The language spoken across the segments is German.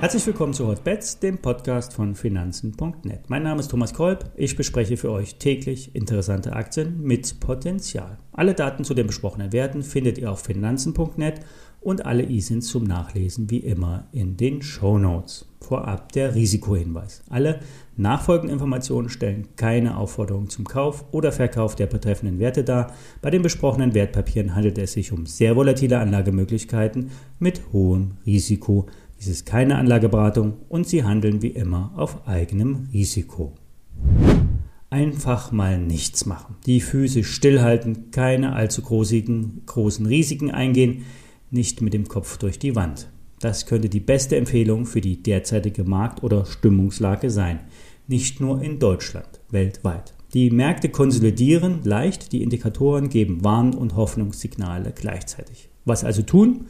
Herzlich willkommen zu Hotbets, dem Podcast von Finanzen.net. Mein Name ist Thomas Kolb. Ich bespreche für euch täglich interessante Aktien mit Potenzial. Alle Daten zu den besprochenen Werten findet ihr auf Finanzen.net und alle ISINs zum Nachlesen wie immer in den Show Notes. Vorab der Risikohinweis. Alle nachfolgenden Informationen stellen keine Aufforderung zum Kauf oder Verkauf der betreffenden Werte dar. Bei den besprochenen Wertpapieren handelt es sich um sehr volatile Anlagemöglichkeiten mit hohem Risiko. Dies ist keine Anlageberatung und Sie handeln wie immer auf eigenem Risiko. Einfach mal nichts machen. Die Füße stillhalten, keine allzu großen, großen Risiken eingehen, nicht mit dem Kopf durch die Wand. Das könnte die beste Empfehlung für die derzeitige Markt- oder Stimmungslage sein. Nicht nur in Deutschland, weltweit. Die Märkte konsolidieren leicht, die Indikatoren geben Warn- und Hoffnungssignale gleichzeitig. Was also tun?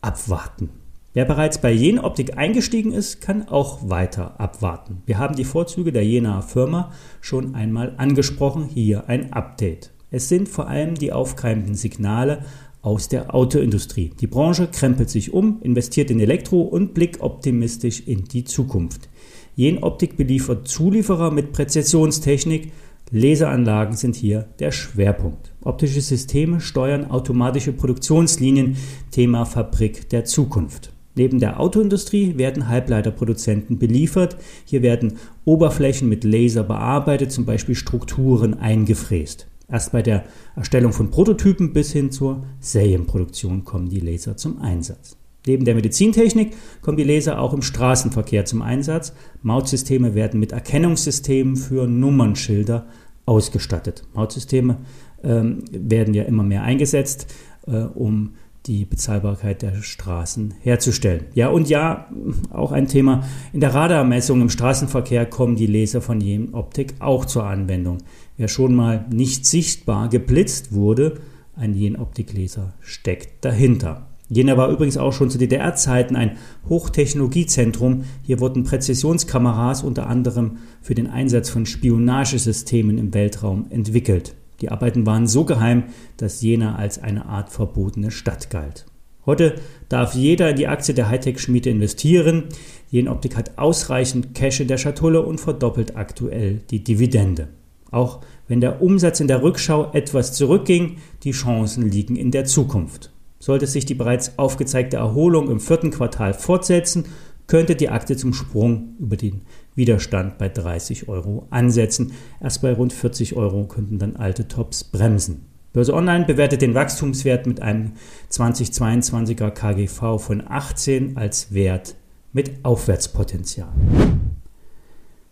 Abwarten. Wer bereits bei Jena Optik eingestiegen ist, kann auch weiter abwarten. Wir haben die Vorzüge der Jenaer Firma schon einmal angesprochen. Hier ein Update. Es sind vor allem die aufkeimenden Signale aus der Autoindustrie. Die Branche krempelt sich um, investiert in Elektro und blickt optimistisch in die Zukunft. Jen Optik beliefert Zulieferer mit Präzisionstechnik. Laseranlagen sind hier der Schwerpunkt. Optische Systeme steuern automatische Produktionslinien, Thema Fabrik der Zukunft. Neben der Autoindustrie werden Halbleiterproduzenten beliefert. Hier werden Oberflächen mit Laser bearbeitet, zum Beispiel Strukturen eingefräst. Erst bei der Erstellung von Prototypen bis hin zur Serienproduktion kommen die Laser zum Einsatz. Neben der Medizintechnik kommen die Laser auch im Straßenverkehr zum Einsatz. Mautsysteme werden mit Erkennungssystemen für Nummernschilder ausgestattet. Mautsysteme ähm, werden ja immer mehr eingesetzt, äh, um die Bezahlbarkeit der Straßen herzustellen. Ja, und ja, auch ein Thema. In der Radarmessung im Straßenverkehr kommen die Laser von Jen Optik auch zur Anwendung. Wer schon mal nicht sichtbar geblitzt wurde, ein Jen Optik Laser steckt dahinter. Jena war übrigens auch schon zu DDR-Zeiten ein Hochtechnologiezentrum. Hier wurden Präzisionskameras unter anderem für den Einsatz von Spionagesystemen im Weltraum entwickelt. Die Arbeiten waren so geheim, dass Jena als eine Art verbotene Stadt galt. Heute darf jeder in die Aktie der Hightech-Schmiede investieren. Optik hat ausreichend Cash in der Schatulle und verdoppelt aktuell die Dividende. Auch wenn der Umsatz in der Rückschau etwas zurückging, die Chancen liegen in der Zukunft. Sollte sich die bereits aufgezeigte Erholung im vierten Quartal fortsetzen, könnte die Aktie zum Sprung über den Widerstand bei 30 Euro ansetzen. Erst bei rund 40 Euro könnten dann alte Tops bremsen. Börse Online bewertet den Wachstumswert mit einem 2022er KGV von 18 als Wert mit Aufwärtspotenzial.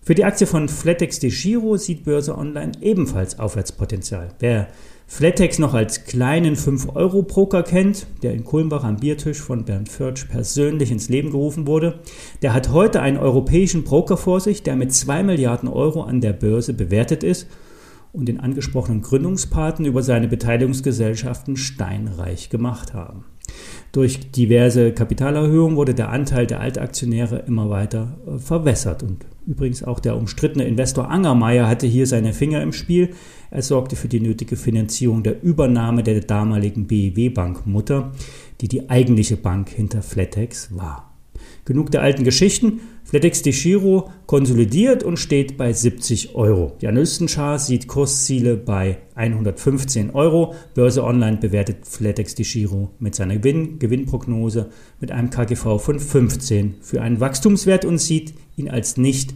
Für die Aktie von Flatex de Giro sieht Börse Online ebenfalls Aufwärtspotenzial. Wer Flatex noch als kleinen 5-Euro-Broker kennt, der in Kulmbach am Biertisch von Bernd Förtsch persönlich ins Leben gerufen wurde, der hat heute einen europäischen Broker vor sich, der mit 2 Milliarden Euro an der Börse bewertet ist und den angesprochenen Gründungspaten über seine Beteiligungsgesellschaften steinreich gemacht haben. Durch diverse Kapitalerhöhungen wurde der Anteil der Altaktionäre immer weiter äh, verwässert und Übrigens auch der umstrittene Investor Angermeier hatte hier seine Finger im Spiel. Er sorgte für die nötige Finanzierung der Übernahme der damaligen BEW-Bank Mutter, die die eigentliche Bank hinter Flatex war. Genug der alten Geschichten. Flatex de Giro konsolidiert und steht bei 70 Euro. Die Analystenschar sieht Kursziele bei 115 Euro. Börse Online bewertet Flatex de Giro mit seiner Gewinn Gewinnprognose mit einem KGV von 15 für einen Wachstumswert und sieht ihn als nicht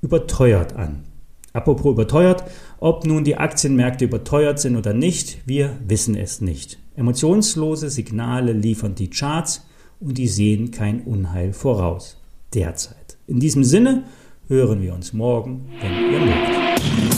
überteuert an. Apropos überteuert, ob nun die Aktienmärkte überteuert sind oder nicht, wir wissen es nicht. Emotionslose Signale liefern die Charts und die sehen kein Unheil voraus. Derzeit. In diesem Sinne hören wir uns morgen, wenn ihr mögt.